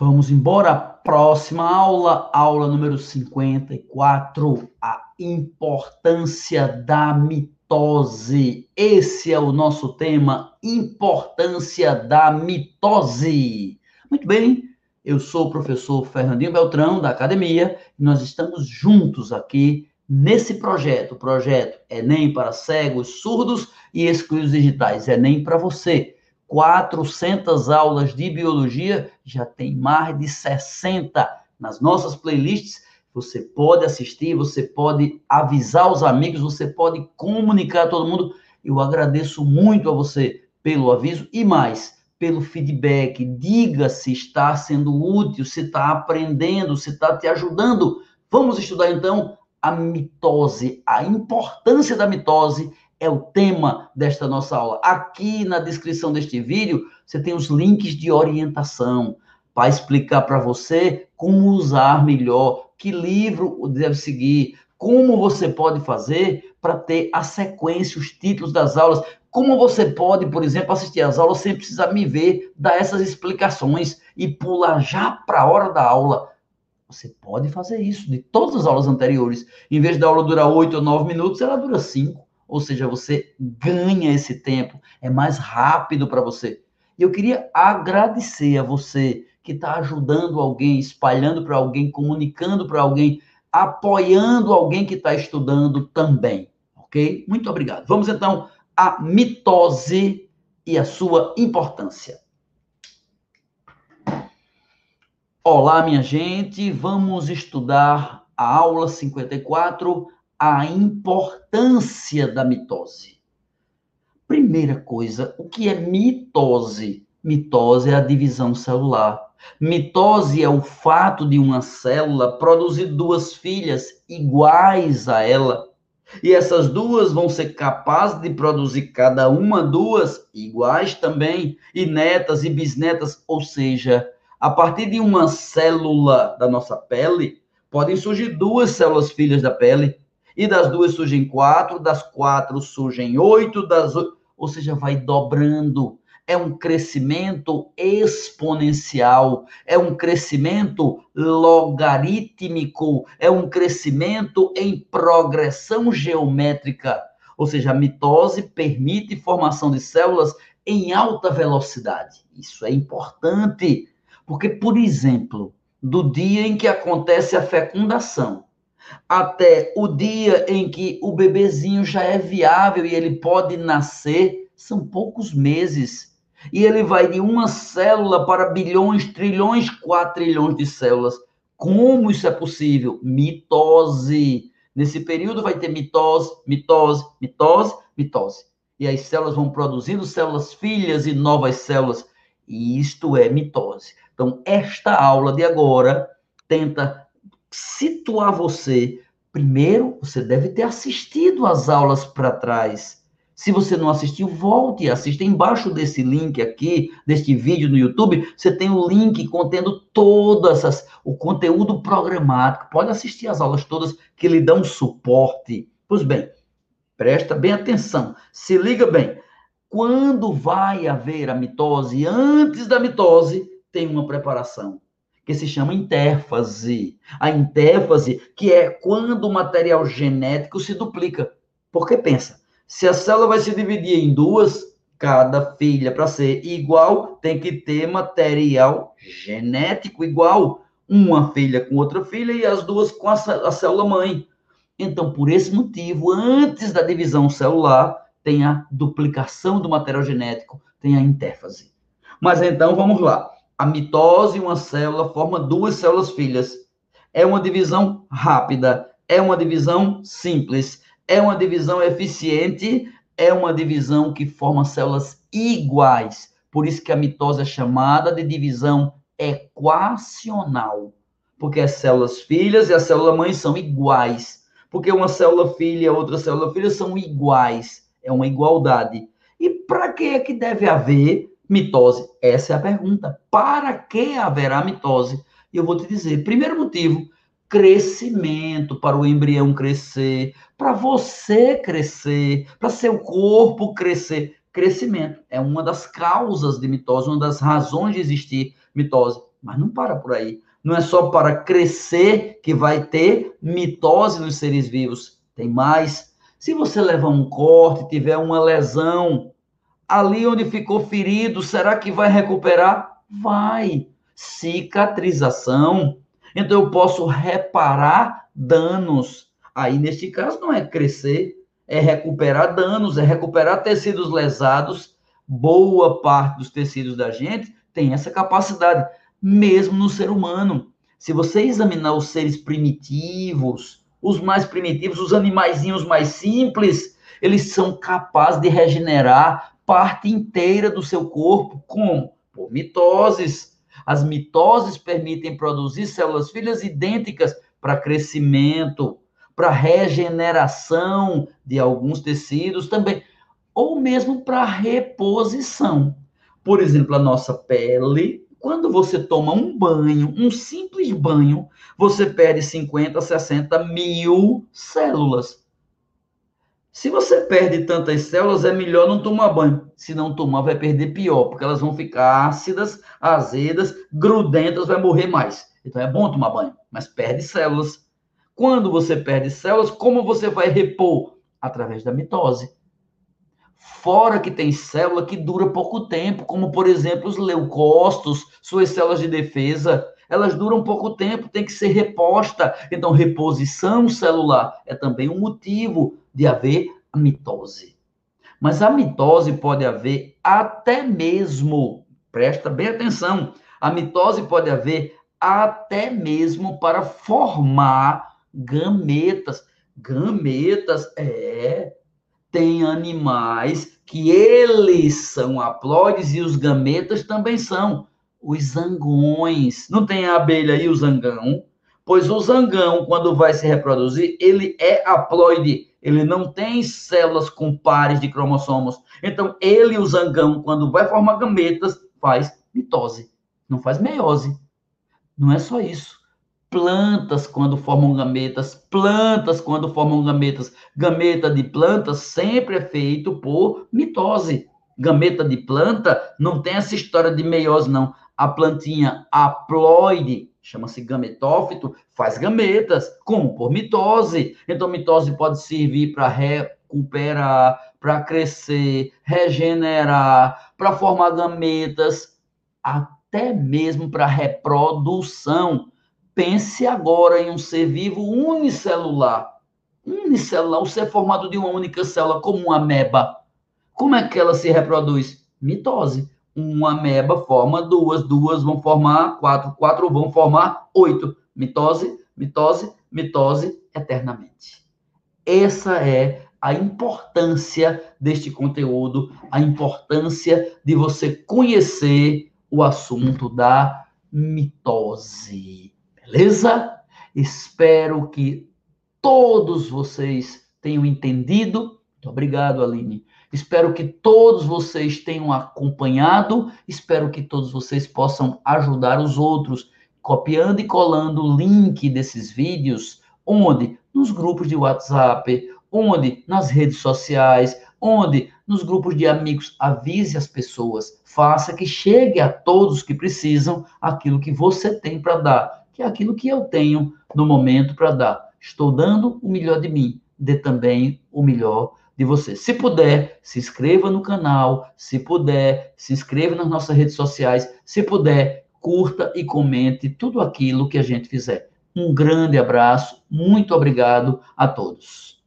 Vamos embora. Próxima aula, aula número 54, a importância da mitose. Esse é o nosso tema, importância da mitose. Muito bem, eu sou o professor Fernandinho Beltrão, da academia, e nós estamos juntos aqui nesse projeto, o projeto Enem para cegos, surdos e excluídos digitais. Enem para você 400 aulas de biologia, já tem mais de 60 nas nossas playlists. Você pode assistir, você pode avisar os amigos, você pode comunicar a todo mundo. Eu agradeço muito a você pelo aviso e mais, pelo feedback. Diga se está sendo útil, se está aprendendo, se está te ajudando. Vamos estudar então a mitose, a importância da mitose é o tema desta nossa aula. Aqui na descrição deste vídeo, você tem os links de orientação para explicar para você como usar melhor, que livro deve seguir, como você pode fazer para ter a sequência, os títulos das aulas, como você pode, por exemplo, assistir às aulas sem precisar me ver, dar essas explicações e pular já para a hora da aula. Você pode fazer isso de todas as aulas anteriores. Em vez da aula durar 8 ou 9 minutos, ela dura 5 ou seja, você ganha esse tempo, é mais rápido para você. E eu queria agradecer a você que está ajudando alguém, espalhando para alguém, comunicando para alguém, apoiando alguém que está estudando também, ok? Muito obrigado. Vamos então à mitose e a sua importância. Olá, minha gente, vamos estudar a aula 54, a importância da mitose. Primeira coisa, o que é mitose? Mitose é a divisão celular. Mitose é o fato de uma célula produzir duas filhas iguais a ela. E essas duas vão ser capazes de produzir cada uma duas iguais também, e netas e bisnetas, ou seja, a partir de uma célula da nossa pele, podem surgir duas células filhas da pele, e das duas surgem quatro, das quatro surgem oito, das ou seja, vai dobrando. É um crescimento exponencial, é um crescimento logarítmico, é um crescimento em progressão geométrica. Ou seja, a mitose permite formação de células em alta velocidade. Isso é importante, porque, por exemplo, do dia em que acontece a fecundação até o dia em que o bebezinho já é viável e ele pode nascer, são poucos meses. E ele vai de uma célula para bilhões, trilhões, quatrilhões de células. Como isso é possível? Mitose. Nesse período vai ter mitose, mitose, mitose, mitose. E as células vão produzindo células filhas e novas células. E isto é mitose. Então, esta aula de agora tenta situar você, primeiro, você deve ter assistido às aulas para trás. Se você não assistiu, volte e assista. Embaixo desse link aqui, deste vídeo no YouTube, você tem o link contendo todas as, o conteúdo programático. Pode assistir às aulas todas que lhe dão suporte. Pois bem, presta bem atenção. Se liga bem. Quando vai haver a mitose? Antes da mitose, tem uma preparação que se chama intérfase. A intérfase, que é quando o material genético se duplica. Porque pensa, se a célula vai se dividir em duas, cada filha, para ser igual, tem que ter material genético igual. Uma filha com outra filha e as duas com a, a célula mãe. Então, por esse motivo, antes da divisão celular, tem a duplicação do material genético, tem a intérfase. Mas então, vamos lá. A mitose, uma célula, forma duas células filhas. É uma divisão rápida, é uma divisão simples, é uma divisão eficiente, é uma divisão que forma células iguais. Por isso que a mitose é chamada de divisão equacional, porque as células filhas e a célula mãe são iguais. Porque uma célula filha e outra célula filha são iguais. É uma igualdade. E para que é que deve haver mitose? Essa é a pergunta. Para que haverá mitose? E eu vou te dizer, primeiro motivo, crescimento, para o embrião crescer, para você crescer, para seu corpo crescer. Crescimento é uma das causas de mitose, uma das razões de existir mitose. Mas não para por aí. Não é só para crescer que vai ter mitose nos seres vivos. Tem mais. Se você levar um corte, tiver uma lesão, ali onde ficou ferido, será que vai recuperar? Vai. Cicatrização. Então eu posso reparar danos. Aí, neste caso, não é crescer, é recuperar danos, é recuperar tecidos lesados. Boa parte dos tecidos da gente tem essa capacidade, mesmo no ser humano. Se você examinar os seres primitivos, os mais primitivos, os animaizinhos mais simples, eles são capazes de regenerar parte inteira do seu corpo com por mitoses. As mitoses permitem produzir células filhas idênticas para crescimento, para regeneração de alguns tecidos também, ou mesmo para reposição. Por exemplo, a nossa pele, quando você toma um banho, um simples banho, você perde 50, 60 mil células. Se você perde tantas células, é melhor não tomar banho. Se não tomar, vai perder pior, porque elas vão ficar ácidas, azedas, grudentas, vai morrer mais. Então é bom tomar banho, mas perde células. Quando você perde células, como você vai repor? Através da mitose. Fora que tem célula que dura pouco tempo, como por exemplo os leucócitos, suas células de defesa, elas duram pouco tempo, tem que ser reposta. Então, reposição celular é também um motivo de haver a mitose. Mas a mitose pode haver até mesmo, presta bem atenção, a mitose pode haver até mesmo para formar gametas. Gametas, é. Tem animais que eles são haploides e os gametas também são. Os zangões. Não tem a abelha e o zangão? Pois o zangão, quando vai se reproduzir, ele é haploide ele não tem células com pares de cromossomos. Então, ele, o zangão, quando vai formar gametas, faz mitose, não faz meiose. Não é só isso. Plantas, quando formam gametas, plantas, quando formam gametas, gameta de planta sempre é feito por mitose. Gameta de planta não tem essa história de meiose, não. A plantinha haploide chama-se gametófito, faz gametas, como por mitose. Então, mitose pode servir para recuperar, para crescer, regenerar, para formar gametas, até mesmo para reprodução. Pense agora em um ser vivo unicelular. Unicelular, o ser formado de uma única célula, como uma ameba. Como é que ela se reproduz? Mitose uma ameba forma duas, duas vão formar quatro, quatro vão formar oito. Mitose, mitose, mitose eternamente. Essa é a importância deste conteúdo, a importância de você conhecer o assunto da mitose. Beleza? Espero que todos vocês tenham entendido. Muito obrigado, Aline. Espero que todos vocês tenham acompanhado. Espero que todos vocês possam ajudar os outros, copiando e colando o link desses vídeos, onde? Nos grupos de WhatsApp, onde? Nas redes sociais, onde? Nos grupos de amigos. Avise as pessoas. Faça que chegue a todos que precisam aquilo que você tem para dar, que é aquilo que eu tenho no momento para dar. Estou dando o melhor de mim, dê também o melhor de você. Se puder, se inscreva no canal. Se puder, se inscreva nas nossas redes sociais. Se puder, curta e comente tudo aquilo que a gente fizer. Um grande abraço, muito obrigado a todos.